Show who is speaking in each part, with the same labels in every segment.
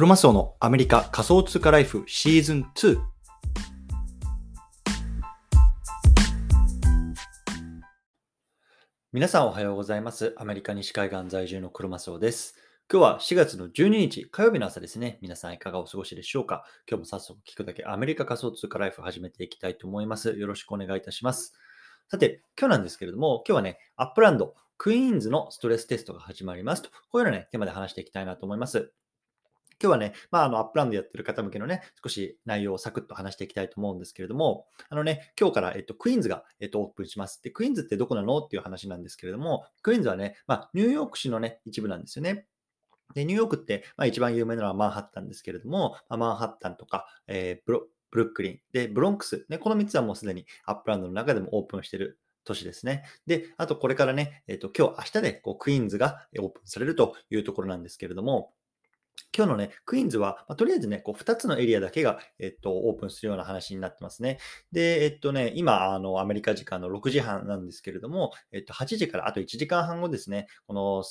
Speaker 1: クロマスオのアメリカ仮想通貨ライフシーズン2。皆さんおはようございます。アメリカ西海岸在住のクロマスオです。今日は4月の12日火曜日の朝ですね。皆さんいかがお過ごしでしょうか？今日も早速聞くだけアメリカ仮想通貨ライフ始めていきたいと思います。よろしくお願いいたします。さて、今日なんですけれども、今日はね、 Upland、クイーンズのストレステストが始まりますと、こういうようなね、テーマで話していきたいなと思います。今日はね、まあ、あの、 Upland やってる方向けのね、少し内容をサクッと話していきたいと思うんですけれども、あのね、今日から、えっと、クイーンズが、えっと、オープンします。で、クイーンズってどこなのっていう話なんですけれども、クイーンズはね、まあ、ニューヨーク市のね、一部なんですよね。で、ニューヨークって、まあ、一番有名なのはマンハッタンですけれども、まあ、マンハッタンとか、えーブロブルックリン、で、ブロンクス、ね、この3つはもうすでに Upland の中でもオープンしてる都市ですね。で、あとこれからね、えっ、と、今日、明日でこうクイーンズがオープンされるというところなんですけれども、今日のね、クイーンズは、まあとりあえずね、こう2つのエリアだけが、えっと、オープンするような話になってますね。で、えっとね、今、あの、アメリカ時間の6時半なんですけれども、えっと、8時からあと1時間半後ですね、この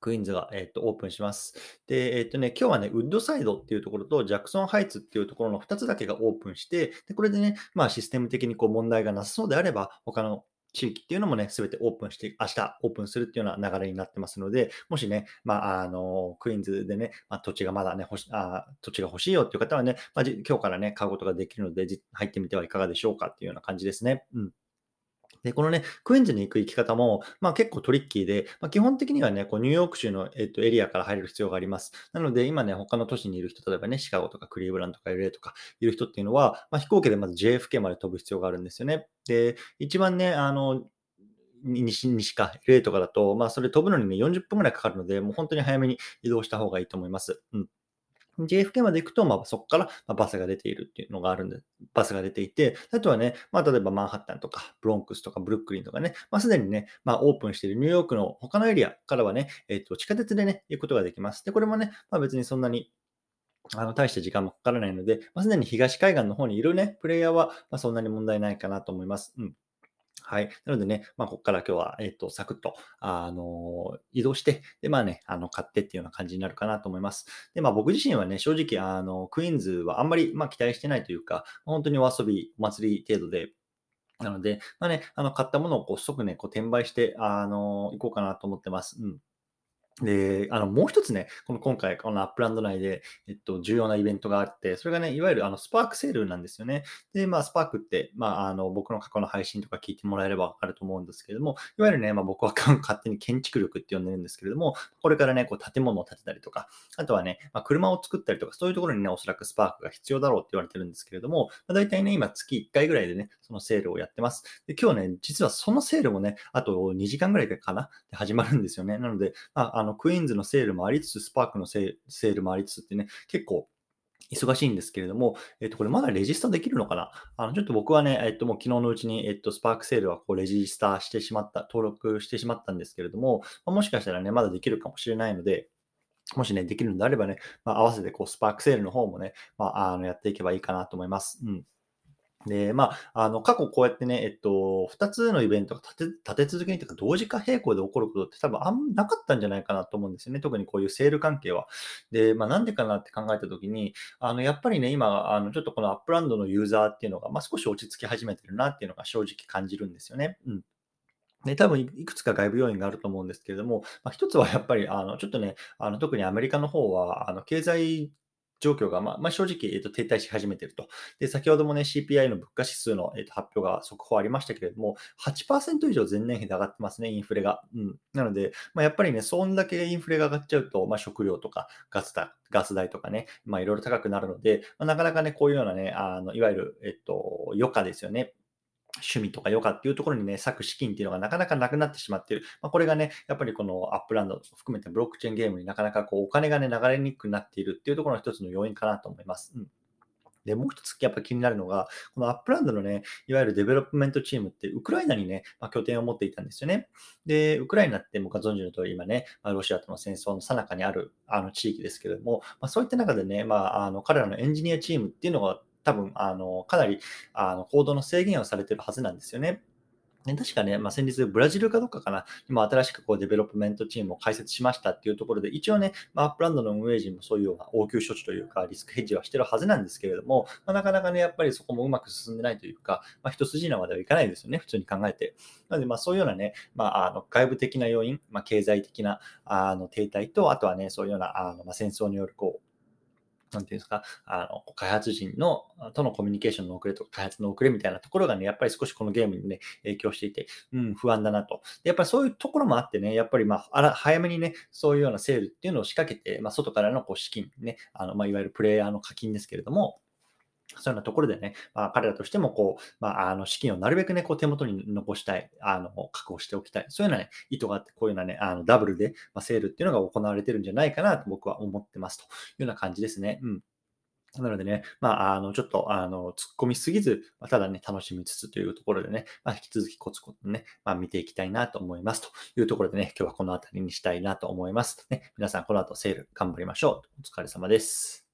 Speaker 1: クイーンズが、えっと、オープンします。で、えっとね、今日はね、ウッドサイドっていうところと、ジャクソンハイツっていうところの2つだけがオープンして、で、これでね、まあ、システム的にこう問題がなさそうであれば、他の地域っていうのもね、すべてオープンして、明日オープンするっていうような流れになってますので、もしね、まあ、あの、クイーンズでね、まあ、土地がまだね、欲しあ土地が欲しいよっていう方はね、まあ、今日からね、買うことができるので、入ってみてはいかがでしょうかっていうような感じですね。うん。で、このね、クイーンズに行く行き方も、まあ結構トリッキーで、まあ基本的にはね、こうニューヨーク州の、えっと、エリアから入る必要があります。なので、今ね、他の都市にいる人、例えばね、シカゴとかクリーブランドとか LA とかいる人っていうのは、まあ飛行機でまず JFK まで飛ぶ必要があるんですよね。で、一番ね、あの、西西か、LA とかだと、まあそれ飛ぶのにね、40分ぐらいかかるので、もう本当に早めに移動した方がいいと思います。うん。JFK まで行くと、まあ、そこからバスが出ているっていうのがあるんで、バスが出ていて、あとはね、まあ、例えばマンハッタンとか、ブロンクスとか、ブルックリンとかね、まあ、すでにね、まあ、オープンしているニューヨークの他のエリアからはね、えっと、地下鉄でね、行くことができます。で、これもね、まあ、別にそんなに、あの、大して時間もかからないので、まあ、すでに東海岸の方にいるね、プレイヤーは、まあ、そんなに問題ないかなと思います。うん。はい。なのでね、まあ、ここから今日は、えっ、と、サクッと、あの移動して、で、まあね、あの、買ってっていうような感じになるかなと思います。で、まあ、僕自身はね、正直、あの、クイーンズはあんまり、まあ、期待してないというか、本当にお遊び、お祭り程度で、なので、まあね、あの、買ったものをこう即ね、こう転売して、あの行こうかなと思ってます。うん。で、あの、もう一つね、この今回、この Upland 内で、えっと、重要なイベントがあって、それがね、いわゆるあの、スパークセールなんですよね。で、まあ、スパークって、まあ、あの、僕の過去の配信とか聞いてもらえればわかると思うんですけれども、いわゆるね、まあ、僕は 勝手に建築力って呼んでるんですけれども、これからね、こう、建物を建てたりとか、あとはね、まあ、車を作ったりとか、そういうところにね、おそらくスパークが必要だろうって言われてるんですけれども、まあ、大体ね、今月1回ぐらいでね、そのセールをやってます。で、今日ね、実はそのセールもね、あと2時間ぐらいかなで始まるんですよね。なので、まあ、あの、クイーンズのセールもありつつ、スパークのセールもありつつってね、結構、忙しいんですけれども、えっと、これまだレジスタできるのかな？あの、ちょっと僕はね、えっと、もう昨日のうちに、えっと、スパークセールはこうレジスタしてしまった、登録してしまったんですけれども、まもしかしたらね、まだできるかもしれないので、もしね、できるのであればね、まあ、合わせてこうスパークセールの方もね、まあ、あのやっていけばいいかなと思います。うん。で、まあ、あの、過去こうやってね、えっと、2つのイベントが立て立て続けにというか、同時化並行で起こることって多分あんまなかったんじゃないかなと思うんですよね。特にこういうセール関係は。で、まあ、なんでかなって考えたときに、あの、やっぱりね、今、あの、ちょっとこの Upland のユーザーっていうのが、まあ、少し落ち着き始めてるなっていうのが正直感じるんですよね。うん。で、多分いいくつか外部要因があると思うんですけれども、まあ、一つはやっぱり、あの、ちょっとね、あの、特にアメリカの方は、あの、経済状況が、まあ、まあ、正直、えっと、停滞し始めていると。で、先ほどもね、CPI の物価指数の、えっと、発表が速報ありましたけれども、8%以上前年比で上がってますね、インフレが。うん。なので、まあ、やっぱりね、そんだけインフレが上がっちゃうと、まあ、食料とかガスだガス代とかね、まあ、いろいろ高くなるので、まあ、なかなかね、こういうようなね、あの、いわゆる、えっと、余暇ですよね。趣味とか余暇っていうところにね、割く資金っていうのがなかなかなくなってしまっている。まあ、これがね、やっぱりこの Upland 含めてブロックチェーンゲームになかなかこうお金がね、流れにくくなっているっていうところの一つの要因かなと思います。うん。で、もう一つやっぱ気になるのが、この Upland のね、いわゆる development チームってウクライナにね、まあ、拠点を持っていたんですよね。で、ウクライナってまあご存じの通り今ね、まあ、ロシアとの戦争の最中にあるあの地域ですけれども、まあ、そういった中でね、まあ、あの彼らのエンジニアチームっていうのが多分、あの、かなり、あの、行動の制限をされてるはずなんですよね。ね、確かね、まあ、先日ブラジルかどっかかな、今新しくこう development チームを開設しましたっていうところで、一応ね、まあ、 Upland の運営陣もそういうような応急処置というか、リスクヘッジはしてるはずなんですけれども、まあ、なかなかね、やっぱりそこもうまく進んでないというか、まあ、一筋縄ではいかないですよね、普通に考えて。なので、まあ、そういうようなね、まあ、あの外部的な要因、まあ、経済的なあの停滞と、あとはね、そういうようなあの、まあ、戦争によるこう、なんていうんですか、あの、開発人の、とのコミュニケーションの遅れとか、開発の遅れみたいなところがね、やっぱり少しこのゲームにね、影響していて、うん、不安だなと。やっぱりそういうところもあってね、やっぱりまあ、早めにね、そういうようなセールっていうのを仕掛けて、まあ、外からのこう資金ね、あの、まあ、いわゆるプレイヤーの課金ですけれども、そういうようなところでね、まあ、彼らとしても、こう、まあ、あの、資金をなるべくね、こう、手元に残したい、あの、確保しておきたい。そういうようなね、意図があって、こういうようなね、あの、ダブルで、まあ、セールっていうのが行われてるんじゃないかなと僕は思ってますというような感じですね。うん。なのでね、まあ、あの、ちょっと、あの、突っ込みすぎず、ま、ただね、楽しみつつというところでね、まあ、引き続きコツコツね、まあ、見ていきたいなと思いますというところでね、今日はこの辺りにしたいなと思います。ね、皆さん、この後セール頑張りましょう。お疲れ様です。